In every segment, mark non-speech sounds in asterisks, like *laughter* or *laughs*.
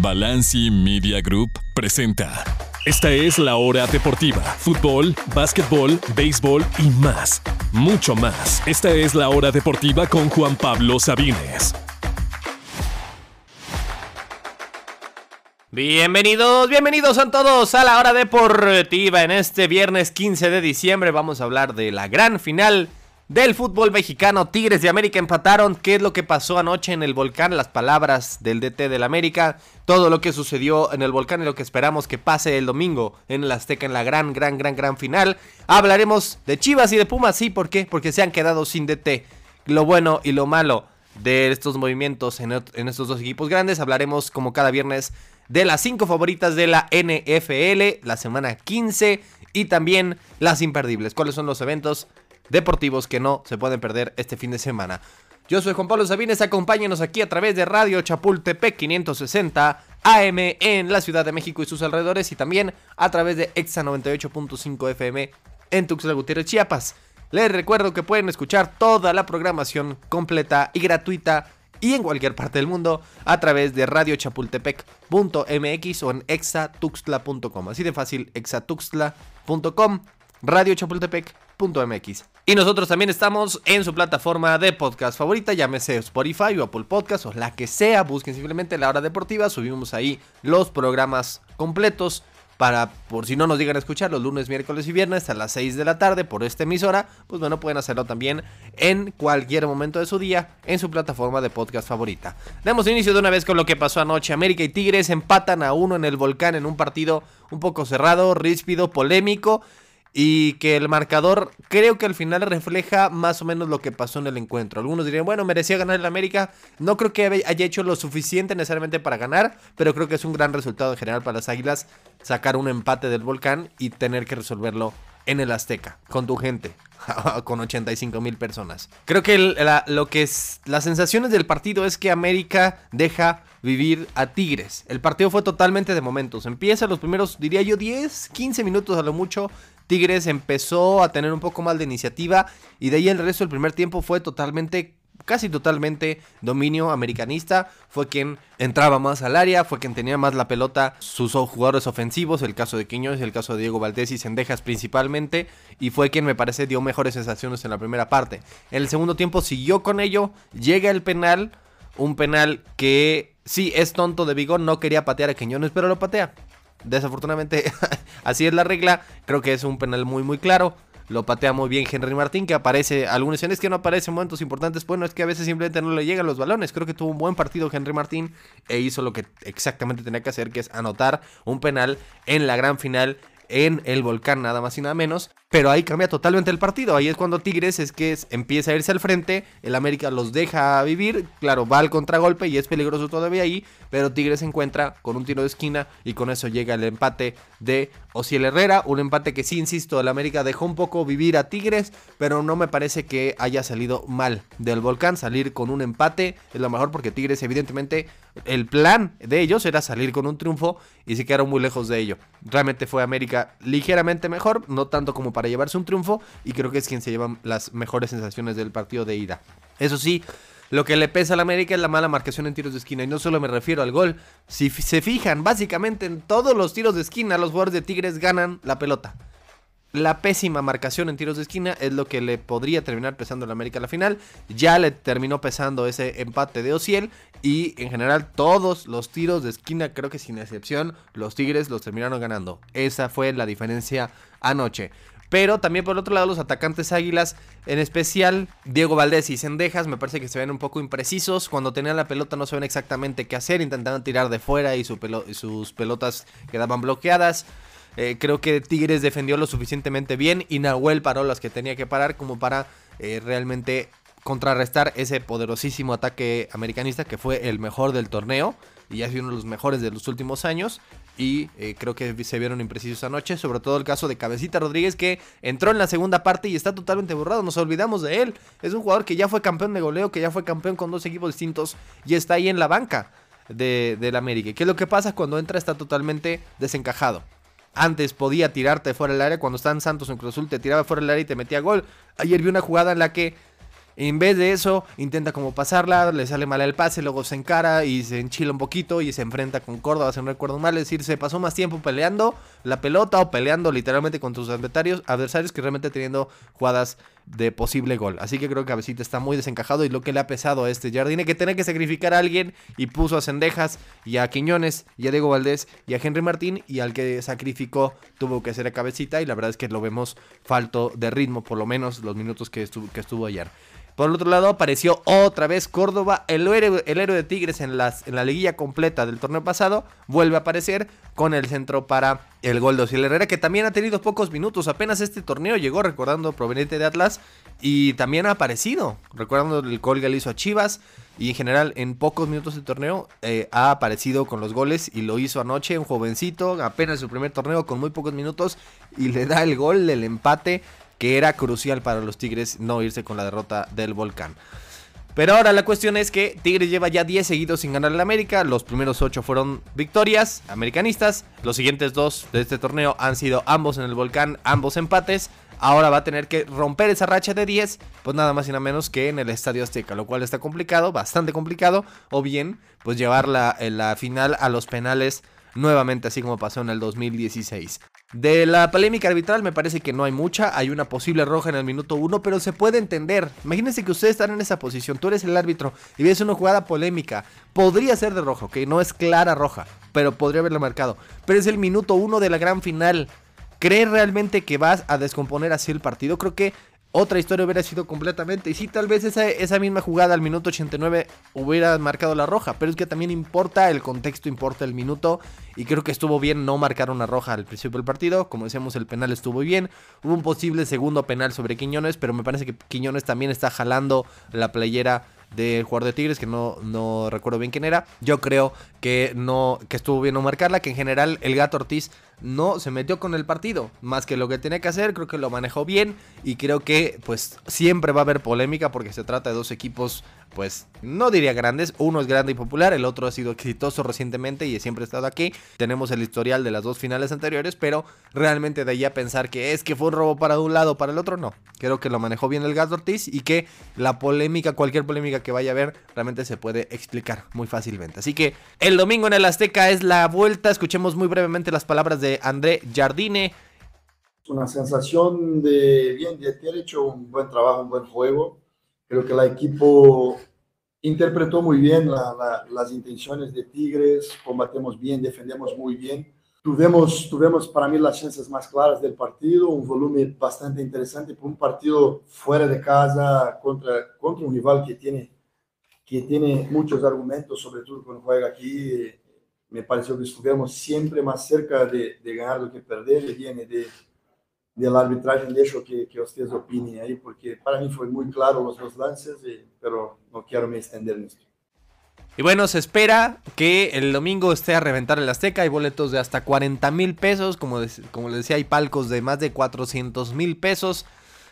Balanci Media Group presenta. Esta es la hora deportiva. Fútbol, básquetbol, béisbol y más. Mucho más. Esta es la hora deportiva con Juan Pablo Sabines. Bienvenidos, bienvenidos a todos a la hora deportiva. En este viernes 15 de diciembre vamos a hablar de la gran final del fútbol mexicano. Tigres de América empataron. ¿Qué es lo que pasó anoche en el volcán? Las palabras del DT del América. Todo lo que sucedió en el volcán y lo que esperamos que pase el domingo en el Azteca en la gran, gran, gran, gran final. Hablaremos de Chivas y de Pumas. Sí, ¿por qué? Porque se han quedado sin DT. Lo bueno y lo malo de estos movimientos en, en estos dos equipos grandes. Hablaremos como cada viernes de las cinco favoritas de la NFL, la semana 15 y también las imperdibles. ¿Cuáles son los eventos deportivos que no se pueden perder este fin de semana. Yo soy Juan Pablo Sabines, acompáñenos aquí a través de Radio Chapultepec 560 AM en la Ciudad de México y sus alrededores y también a través de Exa 98.5 FM en Tuxtla Gutiérrez, Chiapas. Les recuerdo que pueden escuchar toda la programación completa y gratuita y en cualquier parte del mundo a través de radiochapultepec.mx o en exatuxtla.com. Así de fácil, exatuxtla.com, Radio Chapultepec .mx. Y nosotros también estamos en su plataforma de podcast favorita, llámese Spotify o Apple Podcast o la que sea, busquen simplemente la hora deportiva, subimos ahí los programas completos para, por si no nos digan a escuchar, los lunes, miércoles y viernes a las 6 de la tarde por esta emisora, pues bueno, pueden hacerlo también en cualquier momento de su día en su plataforma de podcast favorita. Damos inicio de una vez con lo que pasó anoche. América y Tigres empatan a uno en el volcán en un partido un poco cerrado, ríspido, polémico y que el marcador creo que al final refleja más o menos lo que pasó en el encuentro. Algunos dirían, bueno, merecía ganar el América. No creo que haya hecho lo suficiente necesariamente para ganar, pero creo que es un gran resultado en general para las Águilas sacar un empate del volcán y tener que resolverlo en el Azteca, con tu gente, *laughs* con 85 mil personas. Creo que lo que es, las sensaciones del partido es que América deja vivir a Tigres. El partido fue totalmente de momentos. Empieza los primeros, diría yo, 10, 15 minutos a lo mucho Tigres empezó a tener un poco más de iniciativa y de ahí el resto del primer tiempo fue totalmente casi totalmente dominio americanista, fue quien entraba más al área, fue quien tenía más la pelota, sus jugadores ofensivos, el caso de Quiñones, el caso de Diego Valdés y Sendejas principalmente, y fue quien me parece dio mejores sensaciones en la primera parte. En el segundo tiempo siguió con ello, llega el penal, un penal que sí es tonto de Vigo, no quería patear a Quiñones, pero lo patea. Desafortunadamente, *laughs* así es la regla. Creo que es un penal muy, muy claro. Lo patea muy bien Henry Martín, que aparece. Algunos dicen es que no aparece en momentos importantes. Bueno, es que a veces simplemente no le llegan los balones. Creo que tuvo un buen partido Henry Martín e hizo lo que exactamente tenía que hacer, que es anotar un penal en la gran final en el volcán, nada más y nada menos. Pero ahí cambia totalmente el partido. Ahí es cuando Tigres es que empieza a irse al frente. El América los deja vivir. Claro, va al contragolpe y es peligroso todavía ahí. Pero Tigres se encuentra con un tiro de esquina y con eso llega el empate de Ociel Herrera. Un empate que sí, insisto, el América dejó un poco vivir a Tigres. Pero no me parece que haya salido mal del volcán. Salir con un empate es lo mejor porque Tigres evidentemente el plan de ellos era salir con un triunfo y se quedaron muy lejos de ello. Realmente fue América ligeramente mejor, no tanto como para llevarse un triunfo y creo que es quien se lleva las mejores sensaciones del partido de ida. Eso sí, lo que le pesa al América es la mala marcación en tiros de esquina y no solo me refiero al gol. Si se fijan, básicamente en todos los tiros de esquina los jugadores de Tigres ganan la pelota la pésima marcación en tiros de esquina es lo que le podría terminar pesando la América a la final. Ya le terminó pesando ese empate de Ociel y en general todos los tiros de esquina, creo que sin excepción, los Tigres los terminaron ganando. Esa fue la diferencia anoche. Pero también por otro lado los atacantes águilas, en especial Diego Valdés y Sendejas, me parece que se ven un poco imprecisos. Cuando tenían la pelota no saben exactamente qué hacer, intentando tirar de fuera y, y sus pelotas quedaban bloqueadas. Eh, creo que Tigres defendió lo suficientemente bien y Nahuel paró las que tenía que parar como para eh, realmente contrarrestar ese poderosísimo ataque americanista que fue el mejor del torneo y ha sido uno de los mejores de los últimos años. Y eh, creo que se vieron imprecisos anoche, sobre todo el caso de Cabecita Rodríguez que entró en la segunda parte y está totalmente borrado, nos olvidamos de él. Es un jugador que ya fue campeón de goleo, que ya fue campeón con dos equipos distintos y está ahí en la banca de, del América. ¿Qué es lo que pasa cuando entra? Está totalmente desencajado. Antes podía tirarte fuera del área. Cuando estaba en Santos en Cruz Azul te tiraba fuera del área y te metía gol. Ayer vi una jugada en la que En vez de eso, intenta como pasarla, le sale mal el pase, luego se encara y se enchila un poquito y se enfrenta con Córdoba, si no recuerdo mal. Es decir, se pasó más tiempo peleando la pelota o peleando literalmente con sus adversarios, adversarios que realmente teniendo jugadas de posible gol. Así que creo que Cabecita está muy desencajado y lo que le ha pesado a este Jardine que tener que sacrificar a alguien y puso a Cendejas y a Quiñones y a Diego Valdés y a Henry Martín y al que sacrificó tuvo que ser a Cabecita y la verdad es que lo vemos falto de ritmo por lo menos los minutos que estuvo, que estuvo ayer. Por el otro lado apareció otra vez Córdoba, el héroe, el héroe de Tigres en, las, en la liguilla completa del torneo pasado, vuelve a aparecer con el centro para el gol de Osiel Herrera, que también ha tenido pocos minutos, apenas este torneo llegó recordando proveniente de Atlas y también ha aparecido, recordando el gol que le hizo a Chivas y en general en pocos minutos de torneo eh, ha aparecido con los goles y lo hizo anoche, un jovencito, apenas su primer torneo con muy pocos minutos y le da el gol del empate que era crucial para los Tigres no irse con la derrota del Volcán. Pero ahora la cuestión es que Tigres lleva ya 10 seguidos sin ganar el América. Los primeros 8 fueron victorias americanistas. Los siguientes 2 de este torneo han sido ambos en el Volcán, ambos empates. Ahora va a tener que romper esa racha de 10, pues nada más y nada menos que en el Estadio Azteca, lo cual está complicado, bastante complicado. O bien, pues llevar la, la final a los penales nuevamente, así como pasó en el 2016. De la polémica arbitral me parece que no hay mucha, hay una posible roja en el minuto 1, pero se puede entender. Imagínense que ustedes están en esa posición, tú eres el árbitro y ves una jugada polémica. Podría ser de rojo, que no es clara roja, pero podría haberlo marcado. Pero es el minuto 1 de la gran final. ¿Crees realmente que vas a descomponer así el partido? Creo que otra historia hubiera sido completamente. Y sí, tal vez esa, esa, misma jugada al minuto 89 hubiera marcado la roja. Pero es que también importa el contexto, importa el minuto. Y creo que estuvo bien no marcar una roja al principio del partido. Como decíamos, el penal estuvo bien. Hubo un posible segundo penal sobre Quiñones. Pero me parece que Quiñones también está jalando la playera del jugador de Tigres, que no, no recuerdo bien quién era. Yo creo que no, que estuvo bien no marcarla, que en general el gato Ortiz no se metió con el partido, más que lo que tenía que hacer, creo que lo manejó bien y creo que pues siempre va a haber polémica porque se trata de dos equipos pues no diría grandes, uno es grande y popular, el otro ha sido exitoso recientemente y siempre ha estado aquí. Tenemos el historial de las dos finales anteriores, pero realmente de ahí a pensar que es que fue un robo para un lado o para el otro, no. Creo que lo manejó bien el Gas Ortiz y que la polémica, cualquier polémica que vaya a haber, realmente se puede explicar muy fácilmente. Así que el domingo en el Azteca es la vuelta, escuchemos muy brevemente las palabras de André Jardine. Una sensación de bien, de haber hecho un buen trabajo, un buen juego Creo que el equipo interpretó muy bien las intenciones de Tigres, combatemos bien, defendemos muy bien. Tuvimos, tuvimos para mí las chances más claras del partido, un volumen bastante interesante por un partido fuera de casa contra, contra un rival que tiene, que tiene muchos argumentos, sobre todo cuando juega aquí. Me pareció que estuvimos siempre más cerca de, de ganar do que perder, viene de, de la arbitragem, deixo que, que ustedes opinen ahí, porque para mí fue muy claro los dos lances, y, pero no quiero me extender en esto. Y bueno, se espera que el domingo esté a reventar el Azteca. Hay boletos de hasta 40 mil pesos. Como, como les decía, hay palcos de más de 400 mil pesos.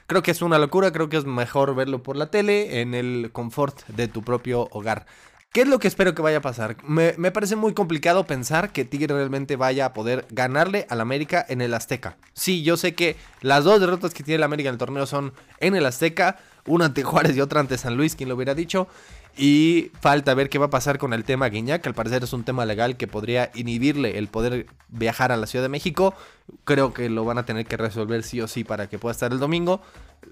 Creo que es una locura. Creo que es mejor verlo por la tele en el confort de tu propio hogar. ¿Qué es lo que espero que vaya a pasar? Me, parece muy complicado pensar que Tigre realmente vaya a poder ganarle al América en el Azteca. Sí, yo sé que las dos derrotas que tiene el América en el torneo son en el Azteca, una ante Juárez y otra ante San Luis, quien lo hubiera dicho. Y falta ver qué va a pasar con el tema Guiñac, que al parecer es un tema legal que podría inhibirle el poder viajar a la Ciudad de México. Creo que lo van a tener que resolver sí o sí para que pueda estar el domingo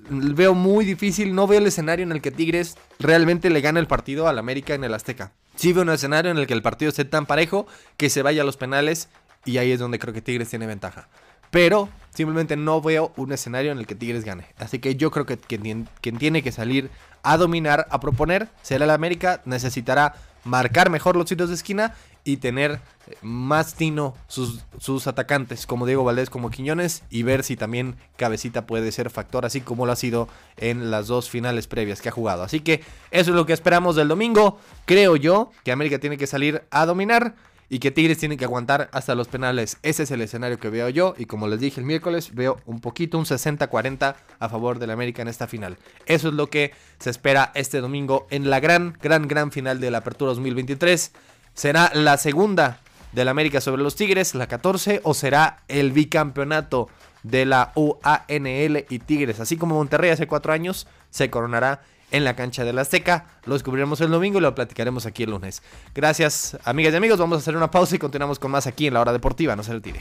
veo muy difícil, no veo el escenario en el que Tigres realmente le gane el partido al América en el Azteca. Sí veo un escenario en el que el partido esté tan parejo que se vaya a los penales y ahí es donde creo que Tigres tiene ventaja. Pero simplemente no veo un escenario en el que Tigres gane. Así que yo creo que quien tiene que salir a dominar, a proponer, será el América. Necesitará marcar mejor los sitios de esquina y tener eh, más tino sus, sus, atacantes, como Diego Valdés, como Quiñones, y ver si también Cabecita puede ser factor, así como lo ha sido en las dos finales previas que ha jugado. Así que eso es lo que esperamos del domingo. Creo yo que América tiene que salir a dominar y que Tigres tiene que aguantar hasta los penales. Ese es el escenario que veo yo y como les dije el miércoles, veo un poquito, un 60-40 a favor del América en esta final. Eso es lo que se espera este domingo en la gran, gran, gran final de la Apertura 2023. ¿Será la segunda del América sobre los Tigres, la 14, o será el bicampeonato de la UANL y Tigres? Así como Monterrey hace cuatro años se coronará en la cancha del Azteca. Lo descubriremos el domingo y lo platicaremos aquí el lunes. Gracias, amigas y amigos. Vamos a hacer una pausa y continuamos con más aquí en la hora deportiva. No se retire.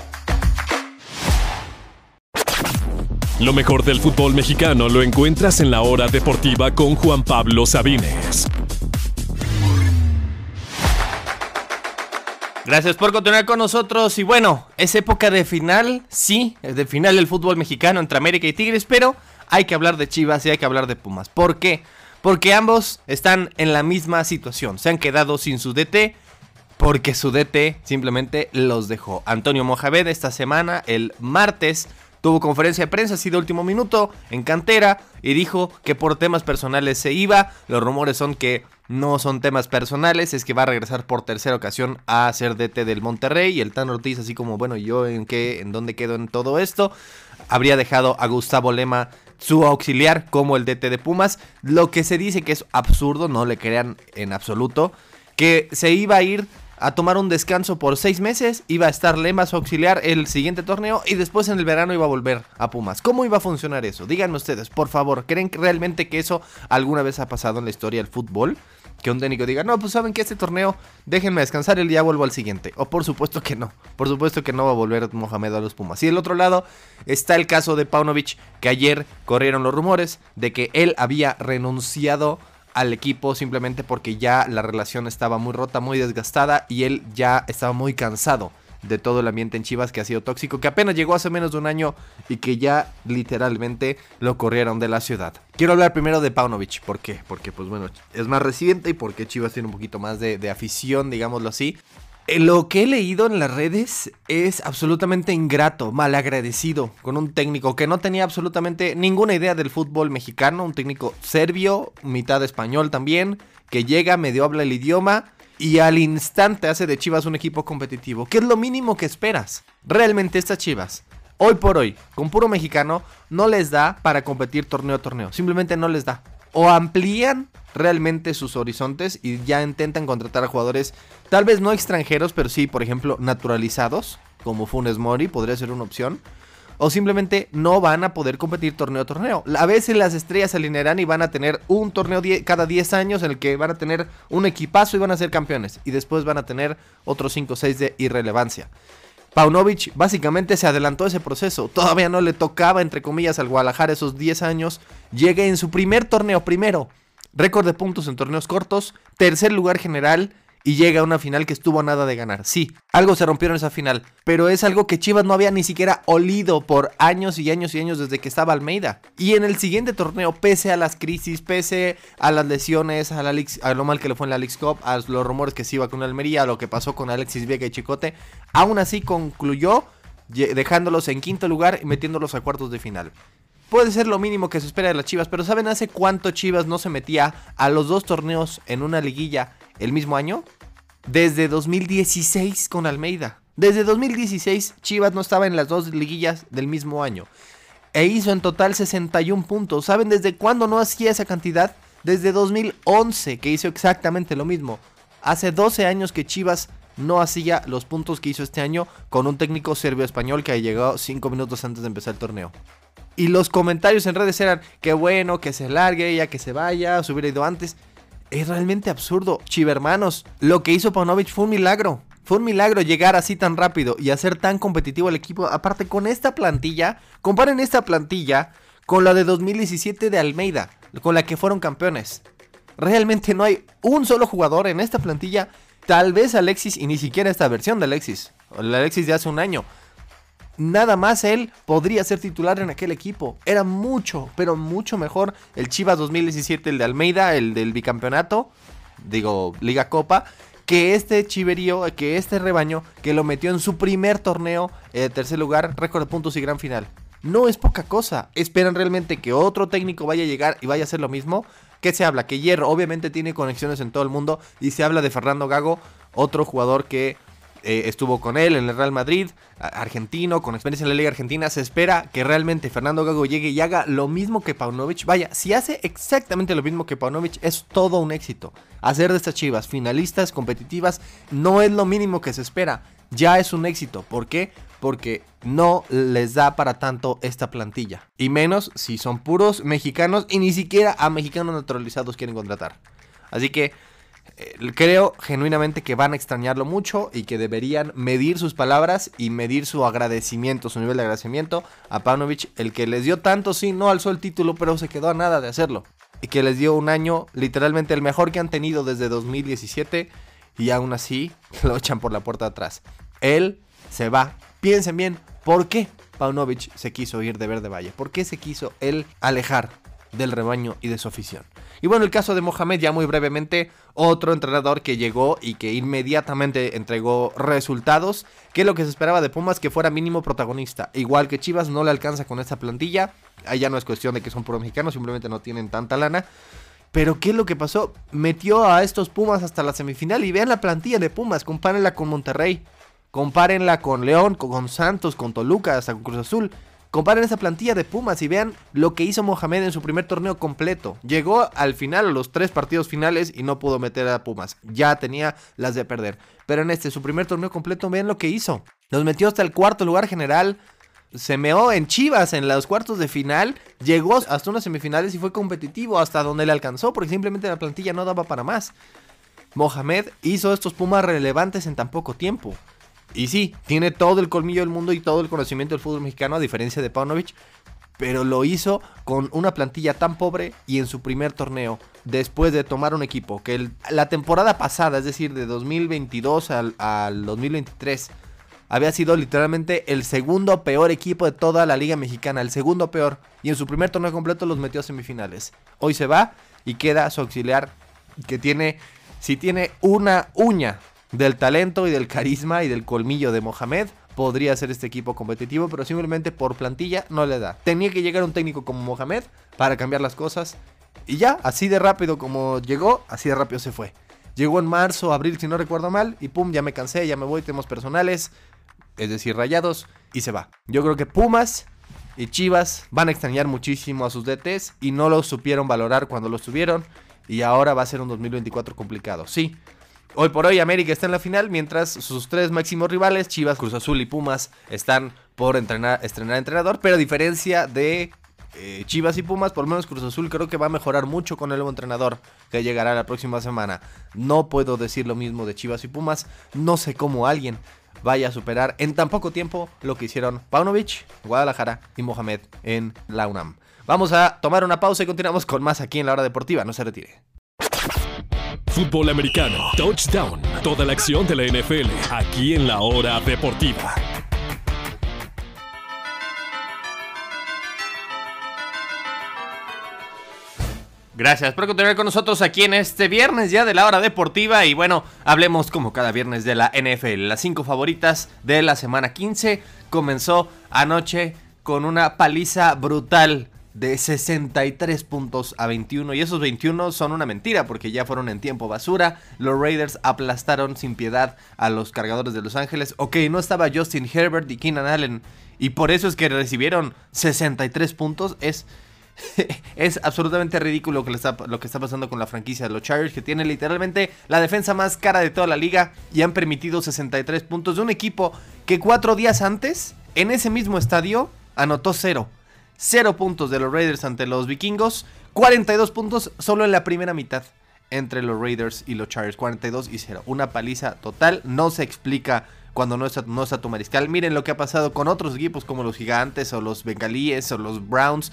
Lo mejor del fútbol mexicano lo encuentras en la hora deportiva con Juan Pablo Sabines. Gracias por continuar con nosotros. Y bueno, es época de final, sí, es de final del fútbol mexicano entre América y Tigres, pero hay que hablar de Chivas y hay que hablar de Pumas. ¿Por qué? Porque ambos están en la misma situación. Se han quedado sin su DT porque su DT simplemente los dejó. Antonio Mojaved esta semana, el martes, tuvo conferencia de prensa así de último minuto en cantera y dijo que por temas personales se iba. Los rumores son que no son temas personales, es que va a regresar por tercera ocasión a ser DT del Monterrey y el Tan Ortiz así como, bueno, yo en qué en dónde quedo en todo esto. Habría dejado a Gustavo Lema su auxiliar como el DT de Pumas, lo que se dice que es absurdo, no le crean en absoluto, que se iba a ir a tomar un descanso por seis meses, iba a estar Lema su auxiliar el siguiente torneo y después en el verano iba a volver a Pumas. ¿Cómo iba a funcionar eso? Díganme ustedes, por favor, ¿creen realmente que eso alguna vez ha pasado en la historia del fútbol? Que un técnico diga, no, pues saben que este torneo déjenme descansar, el día vuelvo al siguiente. O por supuesto que no, por supuesto que no va a volver Mohamed a los Pumas. Y del otro lado está el caso de Paunovic, que ayer corrieron los rumores de que él había renunciado al equipo simplemente porque ya la relación estaba muy rota, muy desgastada y él ya estaba muy cansado de todo el ambiente en Chivas que ha sido tóxico, que apenas llegó hace menos de un año y que ya literalmente lo corrieron de la ciudad. Quiero hablar primero de Paunovic, ¿por qué? Porque pues bueno, es más reciente y porque Chivas tiene un poquito más de, de afición, digámoslo así. Eh, Lo que he leído en las redes es absolutamente ingrato, malagradecido con un técnico que no tenía absolutamente ninguna idea del fútbol mexicano, un técnico serbio, mitad español también, que llega, medio habla el idioma y al instante hace de Chivas un equipo competitivo, que es lo mínimo que esperas. Realmente estas Chivas, hoy por hoy, con puro mexicano, no les da para competir torneo a torneo, simplemente no les da. O amplían realmente sus horizontes y ya intentan contratar a jugadores, tal vez no extranjeros, pero sí, por ejemplo, naturalizados, como Funes Mori, podría ser una opción. O simplemente no van a poder competir torneo a torneo. A veces las estrellas se alinearán y van a tener un torneo cada 10 años en el que van a tener un equipazo y van a ser campeones. Y después van a tener otros 5 o 6 de irrelevancia. Paunovic básicamente se adelantó ese proceso. Todavía no le tocaba, entre comillas, al Guadalajara esos 10 años. Llega en su primer torneo, primero. Récord de puntos en torneos cortos. Tercer lugar general. Y llega a una final que estuvo a nada de ganar. Sí, algo se rompió en esa final. Pero es algo que Chivas no había ni siquiera olido por años y años y años desde que estaba Almeida. Y en el siguiente torneo, pese a las crisis, pese a las lesiones, a, la a lo mal que le fue en la Leagues Cup, a los rumores que se iba con Almería, a lo que pasó con Alexis Vega y Chicote, aún así concluyó dejándolos en quinto lugar y metiéndolos a cuartos de final. Puede ser lo mínimo que se espera de las Chivas, pero ¿saben hace cuánto Chivas no se metía a los dos torneos en una liguilla el mismo año? Desde 2016 con Almeida. Desde 2016 Chivas no estaba en las dos liguillas del mismo año. E hizo en total 61 puntos. ¿Saben desde cuándo no hacía esa cantidad? Desde 2011 que hizo exactamente lo mismo. Hace 12 años que Chivas no hacía los puntos que hizo este año con un técnico serbio-español que llegó 5 minutos antes de empezar el torneo. Y los comentarios en redes eran que bueno, que se largue, ya que se vaya, se hubiera ido antes. Es realmente absurdo. Chivermanos, lo que hizo Paunovic fue un milagro. Fue un milagro llegar así tan rápido y hacer tan competitivo el equipo. Aparte, con esta plantilla, comparen esta plantilla con la de 2017 de Almeida, con la que fueron campeones. Realmente no hay un solo jugador en esta plantilla. Tal vez Alexis, y ni siquiera esta versión de Alexis. El Alexis de hace un año. Nada más él podría ser titular en aquel equipo. Era mucho, pero mucho mejor el Chivas 2017, el de Almeida, el del bicampeonato, digo, Liga Copa, que este chiverío, que este rebaño que lo metió en su primer torneo, eh, tercer lugar, récord de puntos y gran final. No es poca cosa. ¿Esperan realmente que otro técnico vaya a llegar y vaya a hacer lo mismo? ¿Qué se habla? Que Hierro obviamente tiene conexiones en todo el mundo y se habla de Fernando Gago, otro jugador que eh, estuvo con él en el Real Madrid, argentino, con experiencia en la Liga Argentina. Se espera que realmente Fernando Gago llegue y haga lo mismo que Paunovic. Vaya, si hace exactamente lo mismo que Paunovic, es todo un éxito. Hacer de estas chivas finalistas, competitivas, no es lo mínimo que se espera. Ya es un éxito. ¿Por qué? porque no les da para tanto esta plantilla. Y menos si son puros mexicanos y ni siquiera a mexicanos naturalizados quieren contratar. Así que creo genuinamente que van a extrañarlo mucho y que deberían medir sus palabras y medir su agradecimiento, su nivel de agradecimiento a Paunovic, el que les dio tanto, sí, no alzó el título, pero se quedó a nada de hacerlo. Y que les dio un año literalmente el mejor que han tenido desde 2017 y aún así *laughs* lo echan por la puerta atrás. Él se va. Piensen bien, ¿por qué Paunovic se quiso ir de Verde Valle? ¿Por qué se quiso él alejar del rebaño y de su afición? Y bueno, el caso de Mohamed, ya muy brevemente, otro entrenador que llegó y que inmediatamente entregó resultados, que lo que se esperaba de Pumas, que fuera mínimo protagonista. Igual que Chivas no le alcanza con esta plantilla, allá no es cuestión de que son puro mexicanos, simplemente no tienen tanta lana. Pero ¿qué es lo que pasó? Metió a estos Pumas hasta la semifinal y vean la plantilla de Pumas, compárenla con Monterrey, compárenla con León, con Santos, con Toluca, hasta con Cruz Azul. Comparen esa plantilla de Pumas y vean lo que hizo Mohamed en su primer torneo completo. Llegó al final, a los tres partidos finales y no pudo meter a Pumas. Ya tenía las de perder. Pero en este, su primer torneo completo, vean lo que hizo. Los metió hasta el cuarto lugar general. Se meó en Chivas en los cuartos de final. Llegó hasta unas semifinales y fue competitivo hasta donde le alcanzó porque simplemente la plantilla no daba para más. Mohamed hizo estos Pumas relevantes en tan poco tiempo. Y sí, tiene todo el colmillo del mundo y todo el conocimiento del fútbol mexicano, a diferencia de Paunovic. Pero lo hizo con una plantilla tan pobre y en su primer torneo, después de tomar un equipo que la temporada pasada, es decir, de 2022 al, al 2023, había sido literalmente el segundo peor equipo de toda la Liga Mexicana, el segundo peor. Y en su primer torneo completo los metió a semifinales. Hoy se va y queda su auxiliar que tiene, si tiene una uña del talento y del carisma y del colmillo de Mohamed, podría ser este equipo competitivo, pero simplemente por plantilla no le da. Tenía que llegar un técnico como Mohamed para cambiar las cosas. Y ya, así de rápido como llegó, así de rápido se fue. Llegó en marzo, abril, si no recuerdo mal, y pum, ya me cansé, ya me voy, tenemos personales, es decir, rayados, y se va. Yo creo que Pumas y Chivas van a extrañar muchísimo a sus DTs y no los supieron valorar cuando los tuvieron. Y ahora va a ser un 2024 complicado. Sí, Hoy por hoy América está en la final, mientras sus tres máximos rivales, Chivas, Cruz Azul y Pumas, están por entrenar, estrenar entrenador, pero a diferencia de eh, Chivas y Pumas, por lo menos Cruz Azul creo que va a mejorar mucho con el nuevo entrenador que llegará la próxima semana. No puedo decir lo mismo de Chivas y Pumas, no sé cómo alguien vaya a superar en tan poco tiempo lo que hicieron Paunovic, Guadalajara y Mohamed en la UNAM. Vamos a tomar una pausa y continuamos con más aquí en la hora deportiva, no se retire. Fútbol americano, touchdown, toda la acción de la NFL, aquí en la hora deportiva. Gracias por continuar con nosotros aquí en este viernes ya de la hora deportiva. Y bueno, hablemos como cada viernes de la NFL. Las cinco favoritas de la semana 15 comenzó anoche con una paliza brutal de 63 puntos a 21 y esos 21 son una mentira porque ya fueron en tiempo basura. Los Raiders aplastaron sin piedad a los cargadores de Los Ángeles. Ok, no estaba Justin Herbert y Keenan Allen y por eso es que recibieron 63 puntos. Es, *laughs* es absolutamente ridículo lo que, está, lo que está pasando con la franquicia de los Chargers que tiene literalmente la defensa más cara de toda la liga y han permitido 63 puntos de un equipo que cuatro días antes en ese mismo estadio anotó cero. 0 puntos de los Raiders ante los vikingos, 42 puntos solo en la primera mitad entre los Raiders y los Chargers, 42 y 0. Una paliza total, no se explica cuando no está, no está tu mariscal. Miren lo que ha pasado con otros equipos como los Gigantes o los Bengalíes o los Browns.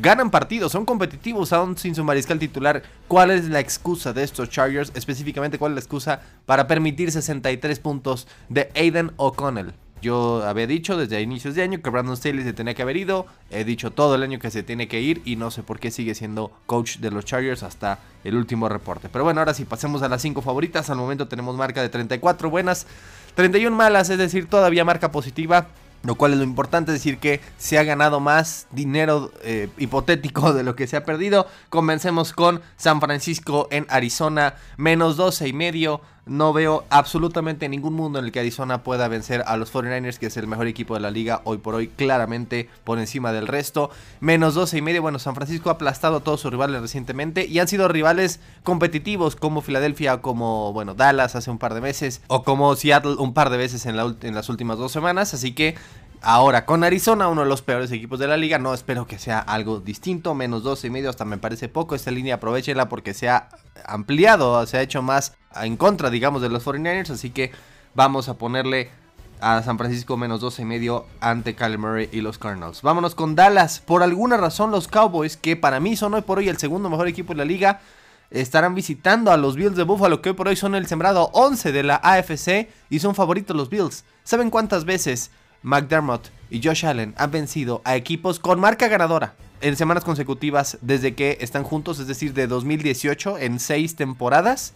Ganan partidos, son competitivos aún sin su mariscal titular. ¿Cuál es la excusa de estos Chargers? Específicamente, ¿cuál es la excusa para permitir 63 puntos de Aiden O'Connell? Yo había dicho desde inicios de año que Brandon Staley se tenía que haber ido. He dicho todo el año que se tiene que ir y no sé por qué sigue siendo coach de los Chargers hasta el último reporte. Pero bueno, ahora sí, pasemos a las 5 favoritas. Al momento tenemos marca de 34 buenas, 31 malas, es decir, todavía marca positiva. Lo cual es lo importante, decir que se ha ganado más dinero eh, hipotético de lo que se ha perdido. Comencemos con San Francisco en Arizona, menos 12 y medio. No veo absolutamente ningún mundo en el que Arizona pueda vencer a los 49ers, que es el mejor equipo de la liga hoy por hoy, claramente por encima del resto. Menos 12 y medio. Bueno, San Francisco ha aplastado a todos sus rivales recientemente y han sido rivales competitivos como Filadelfia, como bueno, Dallas hace un par de meses o como Seattle un par de veces en, en las últimas dos semanas. Así que Ahora, con Arizona, uno de los peores equipos de la liga, no espero que sea algo distinto, menos 12 y medio hasta me parece poco. Esta línea aprovechenla porque se ha ampliado, se ha hecho más en contra, digamos, de los 49ers, así que vamos a ponerle a San Francisco menos 12 y medio ante Kyle Murray y los Cardinals. Vámonos con Dallas. Por alguna razón, los Cowboys, que para mí son hoy por hoy el segundo mejor equipo de la liga, estarán visitando a los Bills de Buffalo, que hoy por hoy son el sembrado 11 de la AFC y son favoritos los Bills. ¿Saben cuántas veces McDermott y Josh Allen han vencido a equipos con marca ganadora en semanas consecutivas desde que están juntos, es decir, de 2018 en seis temporadas,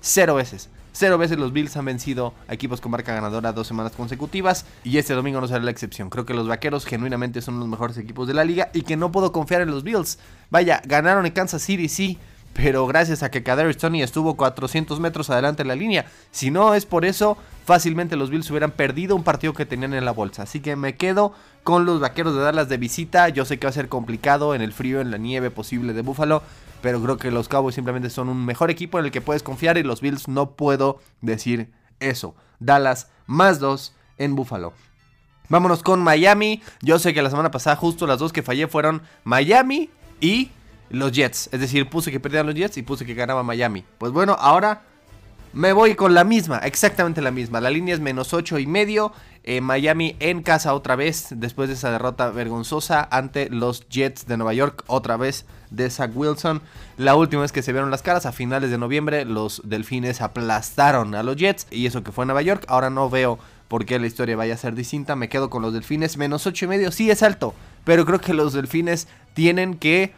cero veces. Cero veces los Bills han vencido a equipos con marca ganadora dos semanas consecutivas y este domingo no será la excepción. Creo que los Vaqueros genuinamente son los mejores equipos de la liga y que no puedo confiar en los Bills. Vaya, ganaron en Kansas City, sí, pero gracias a que Kadarius Tony estuvo 400 metros adelante en la línea. Si no es por eso, fácilmente los Bills hubieran perdido un partido que tenían en la bolsa. Así que me quedo con los vaqueros de Dallas de visita. Yo sé que va a ser complicado en el frío, en la nieve posible de Buffalo. Pero creo que los Cowboys simplemente son un mejor equipo en el que puedes confiar. Y los Bills no puedo decir eso. Dallas más dos en Buffalo. Vámonos con Miami. Yo sé que la semana pasada justo las dos que fallé fueron Miami y los Jets. Es decir, puse que perdían los Jets y puse que ganaba Miami. Pues bueno, ahora me voy con la misma, exactamente la misma. La línea es menos 8 y medio. Eh, Miami en casa otra vez, después de esa derrota vergonzosa ante los Jets de Nueva York, otra vez de Zach Wilson. La última vez que se vieron las caras, a finales de noviembre, los Delfines aplastaron a los Jets y eso que fue en Nueva York. Ahora no veo por qué la historia vaya a ser distinta. Me quedo con los Delfines, menos 8 y medio, sí es alto, pero creo que los Delfines tienen que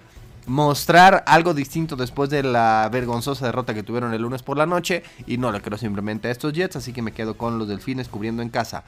mostrar algo distinto después de la vergonzosa derrota que tuvieron el lunes por la noche. Y no le creo simplemente a estos Jets, así que me quedo con los Delfines cubriendo en casa.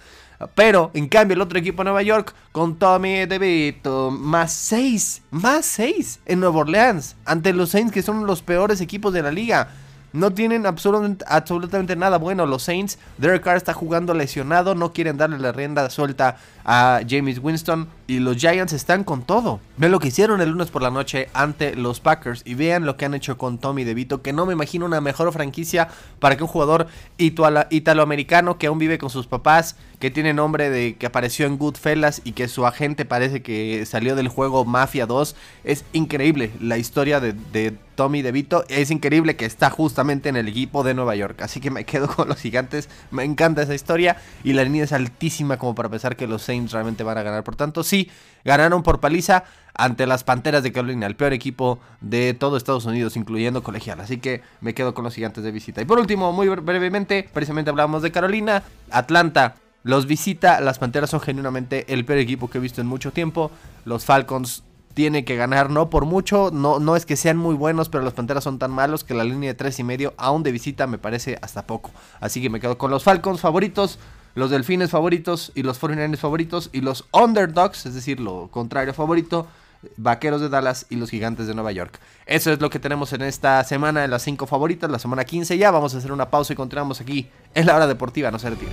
Pero, en cambio, el otro equipo de Nueva York, con Tommy DeVito, más 6, más 6 en Nueva Orleans, ante los Saints, que son los peores equipos de la liga. No tienen absolutamente, nada bueno los Saints. Derek Carr está jugando lesionado. No quieren darle la rienda suelta a James Winston. Y los Giants están con todo. Vean lo que hicieron el lunes por la noche ante los Packers. Y vean lo que han hecho con Tommy DeVito. Que no me imagino una mejor franquicia para que un jugador italoamericano que aún vive con sus papás. Que tiene nombre de que apareció en Goodfellas. Y que su agente parece que salió del juego Mafia 2. Es increíble la historia de, de Tommy DeVito. Es increíble que está justamente en el equipo de Nueva York. Así que me quedo con los gigantes. Me encanta esa historia. Y la línea es altísima como para pensar que los Saints realmente van a ganar. Por tanto, sí, ganaron por paliza ante las Panteras de Carolina, el peor equipo de todo Estados Unidos, incluyendo colegial. Así que me quedo con los gigantes de visita. Y por último, muy brevemente, precisamente hablamos de Carolina. Atlanta los visita. Las Panteras son genuinamente el peor equipo que he visto en mucho tiempo. Los Falcons tiene que ganar, no por mucho, no, no es que sean muy buenos, pero los Panteras son tan malos que la línea de tres y medio, aún de visita, me parece hasta poco. Así que me quedo con los Falcons favoritos, los Delfines favoritos y los 49ers favoritos y los Underdogs, es decir, lo contrario favorito, Vaqueros de Dallas y los Gigantes de Nueva York. Eso es lo que tenemos en esta semana de las cinco favoritas, la semana 15 ya. Vamos a hacer una pausa y continuamos aquí en la hora deportiva, no se retire.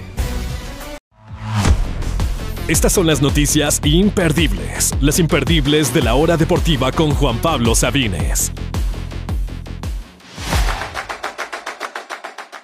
Estas son las noticias imperdibles, las imperdibles de la hora deportiva con Juan Pablo Sabines.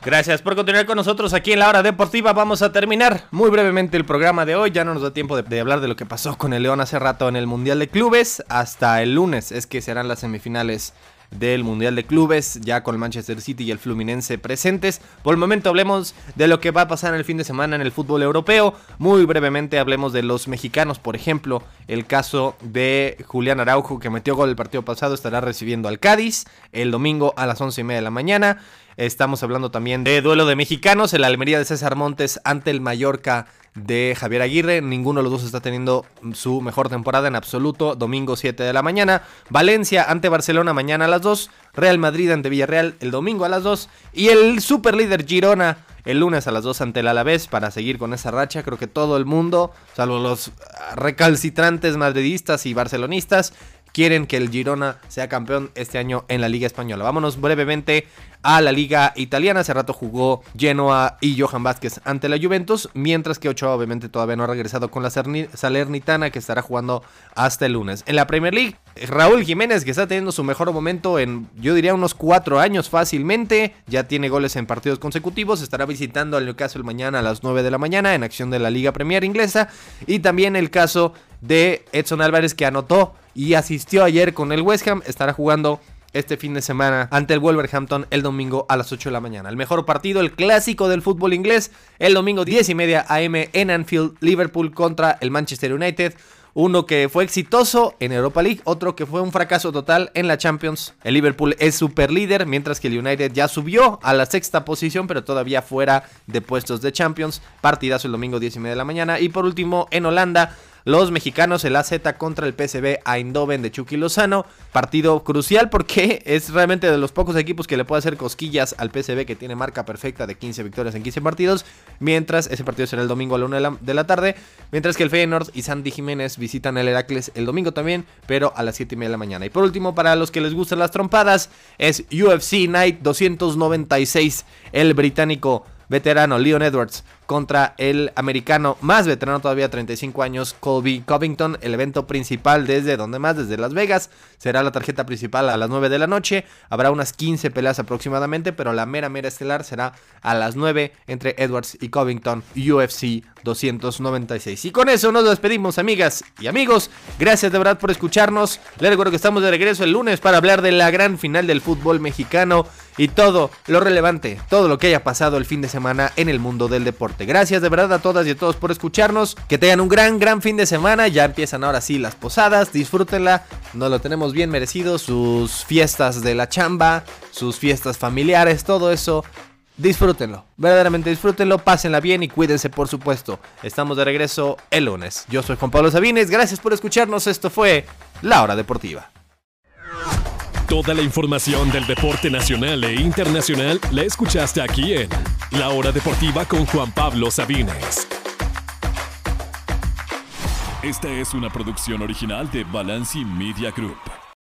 Gracias por continuar con nosotros aquí en la hora deportiva. Vamos a terminar muy brevemente el programa de hoy. Ya no nos da tiempo de, hablar de lo que pasó con el León hace rato en el Mundial de Clubes. Hasta el lunes es que serán las semifinales del Mundial de Clubes, ya con el Manchester City y el Fluminense presentes. Por el momento hablemos de lo que va a pasar el fin de semana en el fútbol europeo. Muy brevemente hablemos de los mexicanos, por ejemplo, el caso de Julián Araujo que metió gol el partido pasado, estará recibiendo al Cádiz el domingo a las once y media de la mañana. Estamos hablando también de duelo de mexicanos, el Almería de César Montes ante el Mallorca de Javier Aguirre. Ninguno de los dos está teniendo su mejor temporada en absoluto. Domingo 7 de la mañana. Valencia ante Barcelona mañana a las 2. Real Madrid ante Villarreal el domingo a las 2. Y el super líder Girona el lunes a las 2 ante el Alavés para seguir con esa racha. Creo que todo el mundo, salvo los recalcitrantes madridistas y barcelonistas, quieren que el Girona sea campeón este año en la Liga Española. Vámonos brevemente a la Liga Italiana. Hace rato jugó Genoa y Johan Vázquez ante la Juventus, mientras que Ochoa obviamente todavía no ha regresado con la Salernitana que estará jugando hasta el lunes. En la Premier League, Raúl Jiménez que está teniendo su mejor momento en yo diría unos cuatro años fácilmente, ya tiene goles en partidos consecutivos, estará visitando al Newcastle mañana a las 9 de la mañana en acción de la Liga Premier inglesa y también el caso de Edson Álvarez que anotó y asistió ayer con el West Ham, estará jugando este fin de semana ante el Wolverhampton el domingo a las 8 de la mañana. El mejor partido, el clásico del fútbol inglés, el domingo 10 y media AM en Anfield, Liverpool contra el Manchester United. Uno que fue exitoso en Europa League, otro que fue un fracaso total en la Champions. El Liverpool es super líder, mientras que el United ya subió a la sexta posición, pero todavía fuera de puestos de Champions. Partidazo el domingo 10 y media de la mañana. Y por último, en Holanda, los mexicanos, el AZ contra el PSV Eindhoven de Chucky Lozano. Partido crucial porque *laughs* es realmente de los pocos equipos que le puede hacer cosquillas al PSV que tiene marca perfecta de 15 victorias en 15 partidos. Mientras ese partido será el domingo a la 1 de la, tarde. Mientras que el Feyenoord y Sandy Jiménez visitan el Heracles el domingo también, pero a las 7 y media de la mañana. Y por último, para los que les gustan las trompadas, es UFC Night 296. El británico veterano Leon Edwards contra el americano más veterano todavía, 35 años, Colby Covington. El evento principal desde donde más, desde Las Vegas. Será la tarjeta principal a las 9 de la noche. Habrá unas 15 peleas aproximadamente, pero la mera mera estelar será a las 9 entre Edwards y Covington, UFC 296. Y con eso nos despedimos, amigas y amigos. Gracias de verdad por escucharnos. Les recuerdo que estamos de regreso el lunes para hablar de la gran final del fútbol mexicano y todo lo relevante, todo lo que haya pasado el fin de semana en el mundo del deporte. Gracias de verdad a todas y a todos por escucharnos. Que tengan un gran, gran fin de semana. Ya empiezan ahora sí las posadas. Disfrútenla. Nos lo tenemos bien merecido. Sus fiestas de la chamba, sus fiestas familiares, todo eso disfrútenlo, verdaderamente disfrútenlo, pásenla bien y cuídense por supuesto. Estamos de regreso el lunes. Yo soy Juan Pablo Sabines, gracias por escucharnos, esto fue La Hora Deportiva. Toda la información del deporte nacional e internacional la escuchaste aquí en La Hora Deportiva con Juan Pablo Sabines. Esta es una producción original de Balanci Media Group.